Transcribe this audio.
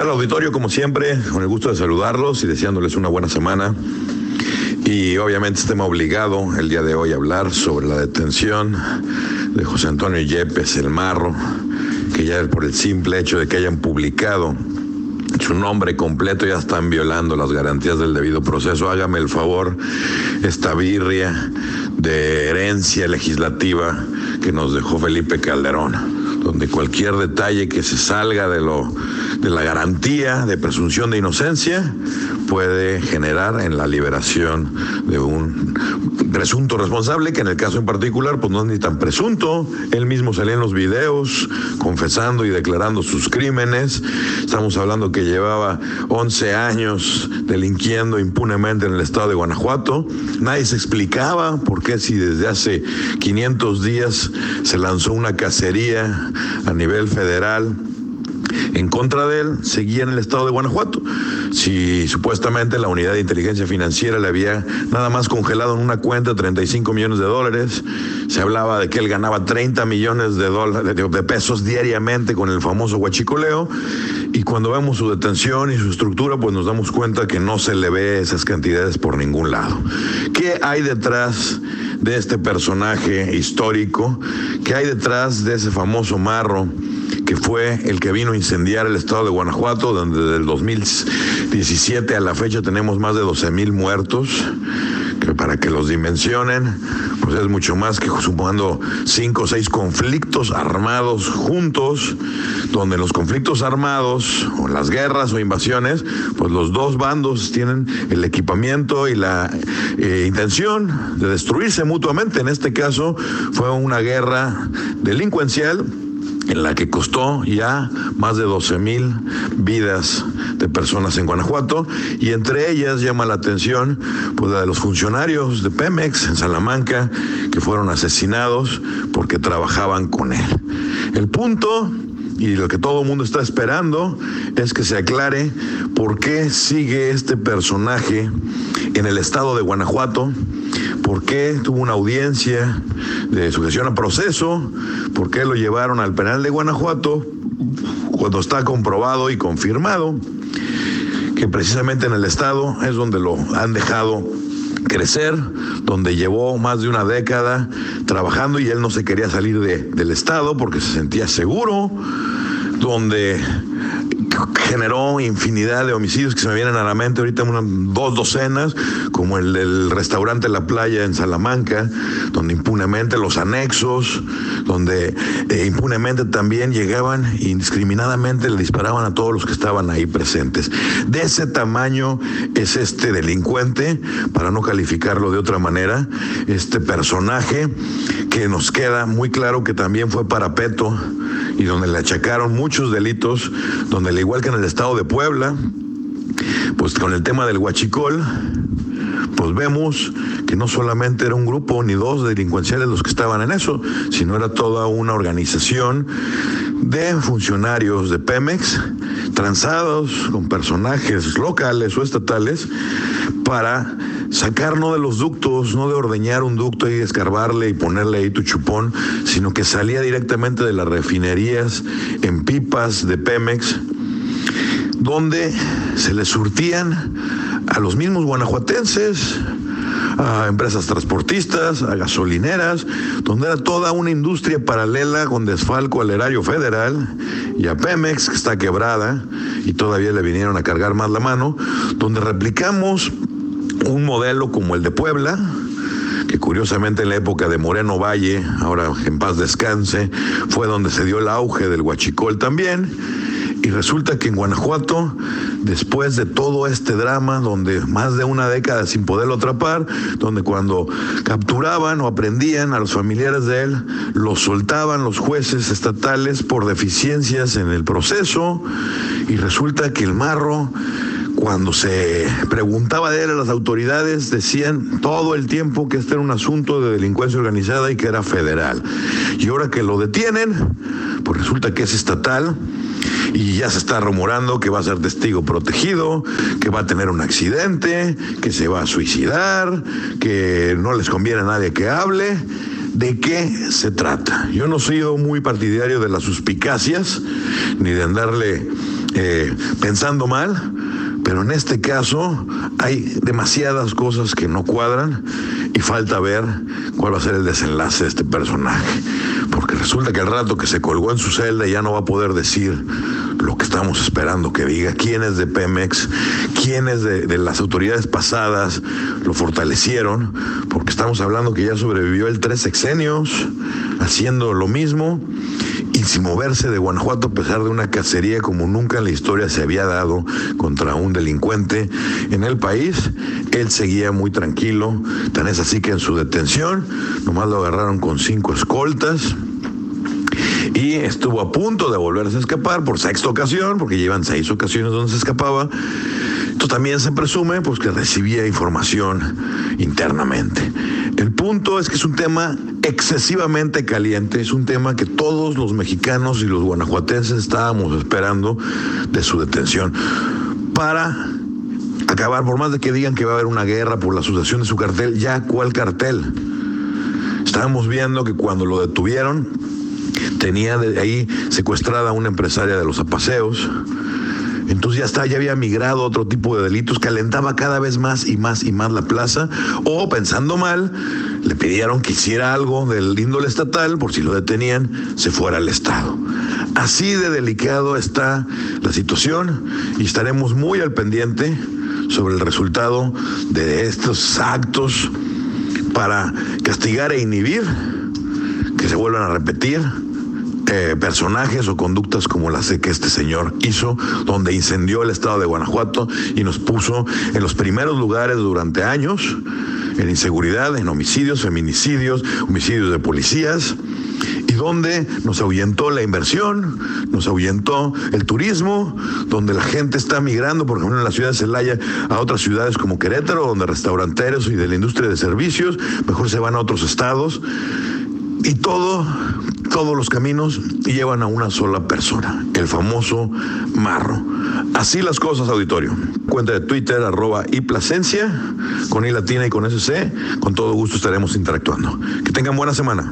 tal auditorio? Como siempre, con el gusto de saludarlos y deseándoles una buena semana. Y obviamente estemos obligado el día de hoy a hablar sobre la detención de José Antonio Yepes, el Marro, que ya por el simple hecho de que hayan publicado su nombre completo ya están violando las garantías del debido proceso. Hágame el favor, esta birria de herencia legislativa que nos dejó Felipe Calderón donde cualquier detalle que se salga de lo de la garantía de presunción de inocencia puede generar en la liberación de un presunto responsable, que en el caso en particular, pues no es ni tan presunto. Él mismo salía en los videos confesando y declarando sus crímenes. Estamos hablando que llevaba 11 años delinquiendo impunemente en el estado de Guanajuato. Nadie se explicaba por qué si desde hace 500 días se lanzó una cacería a nivel federal en contra de él seguía en el estado de Guanajuato. Si supuestamente la unidad de inteligencia financiera le había nada más congelado en una cuenta 35 millones de dólares, se hablaba de que él ganaba 30 millones de, dólares, de pesos diariamente con el famoso huachicoleo, y cuando vemos su detención y su estructura, pues nos damos cuenta que no se le ve esas cantidades por ningún lado. ¿Qué hay detrás de este personaje histórico? ¿Qué hay detrás de ese famoso marro? Que fue el que vino a incendiar el estado de Guanajuato, donde desde el 2017 a la fecha tenemos más de 12 mil muertos, que para que los dimensionen, pues es mucho más que sumando cinco o seis conflictos armados juntos, donde los conflictos armados, o las guerras o invasiones, pues los dos bandos tienen el equipamiento y la eh, intención de destruirse mutuamente. En este caso fue una guerra delincuencial en la que costó ya más de 12 mil vidas de personas en Guanajuato y entre ellas llama la atención pues la de los funcionarios de Pemex en Salamanca que fueron asesinados porque trabajaban con él. El punto y lo que todo el mundo está esperando es que se aclare por qué sigue este personaje en el estado de Guanajuato, por qué tuvo una audiencia de sujeción a proceso, por qué lo llevaron al penal de Guanajuato cuando está comprobado y confirmado que precisamente en el estado es donde lo han dejado crecer, donde llevó más de una década trabajando y él no se quería salir de, del Estado porque se sentía seguro, donde generó infinidad de homicidios que se me vienen a la mente ahorita unas dos docenas, como el del restaurante La Playa en Salamanca, donde impunemente los anexos, donde eh, impunemente también llegaban indiscriminadamente le disparaban a todos los que estaban ahí presentes. De ese tamaño es este delincuente, para no calificarlo de otra manera, este personaje que nos queda muy claro que también fue parapeto y donde le achacaron muchos delitos, donde al igual que en el estado de Puebla, pues con el tema del huachicol, pues vemos que no solamente era un grupo ni dos delincuenciales los que estaban en eso, sino era toda una organización de funcionarios de Pemex, transados con personajes locales o estatales, para sacar no de los ductos, no de ordeñar un ducto y escarbarle y ponerle ahí tu chupón, sino que salía directamente de las refinerías en pipas de Pemex, donde se le surtían a los mismos guanajuatenses, a empresas transportistas, a gasolineras, donde era toda una industria paralela con desfalco al erario federal y a Pemex, que está quebrada y todavía le vinieron a cargar más la mano, donde replicamos un modelo como el de Puebla, que curiosamente en la época de Moreno Valle, ahora en paz descanse, fue donde se dio el auge del huachicol también y resulta que en Guanajuato, después de todo este drama, donde más de una década sin poderlo atrapar, donde cuando capturaban o aprendían a los familiares de él, los soltaban los jueces estatales por deficiencias en el proceso, y resulta que el marro cuando se preguntaba de él a las autoridades, decían todo el tiempo que este era un asunto de delincuencia organizada y que era federal. Y ahora que lo detienen, pues resulta que es estatal y ya se está rumorando que va a ser testigo protegido, que va a tener un accidente, que se va a suicidar, que no les conviene a nadie que hable. ¿De qué se trata? Yo no soy muy partidario de las suspicacias ni de andarle eh, pensando mal, pero en este caso hay demasiadas cosas que no cuadran y falta ver cuál va a ser el desenlace de este personaje. Porque resulta que al rato que se colgó en su celda ya no va a poder decir lo que estamos esperando que diga, quién es de Pemex, quiénes de, de las autoridades pasadas lo fortalecieron, porque estamos hablando que ya sobrevivió el tres sexenios haciendo lo mismo y sin moverse de Guanajuato a pesar de una cacería como nunca en la historia se había dado contra un delincuente en el país, él seguía muy tranquilo, tan es así que en su detención nomás lo agarraron con cinco escoltas y estuvo a punto de volverse a escapar por sexta ocasión, porque llevan seis ocasiones donde se escapaba. Esto también se presume pues, que recibía información internamente. El punto es que es un tema excesivamente caliente, es un tema que todos los mexicanos y los guanajuatenses estábamos esperando de su detención para acabar, por más de que digan que va a haber una guerra por la asociación de su cartel, ya cuál cartel. Estábamos viendo que cuando lo detuvieron, tenía de ahí secuestrada a una empresaria de los apaseos. Entonces ya está, ya había migrado a otro tipo de delitos, calentaba cada vez más y más y más la plaza, o pensando mal, le pidieron que hiciera algo del índole estatal, por si lo detenían, se fuera al Estado. Así de delicado está la situación y estaremos muy al pendiente sobre el resultado de estos actos para castigar e inhibir que se vuelvan a repetir eh, personajes o conductas como las que este señor hizo, donde incendió el estado de Guanajuato y nos puso en los primeros lugares durante años en inseguridad, en homicidios, feminicidios, homicidios de policías y donde nos ahuyentó la inversión, nos ahuyentó el turismo, donde la gente está migrando, por ejemplo, en la ciudad de Celaya a otras ciudades como Querétaro, donde restauranteros y de la industria de servicios mejor se van a otros estados. Y todo, todos los caminos llevan a una sola persona, el famoso marro. Así las cosas, auditorio. Cuenta de Twitter, arroba y Plasencia, con I latina y con SC. Con todo gusto estaremos interactuando. Que tengan buena semana.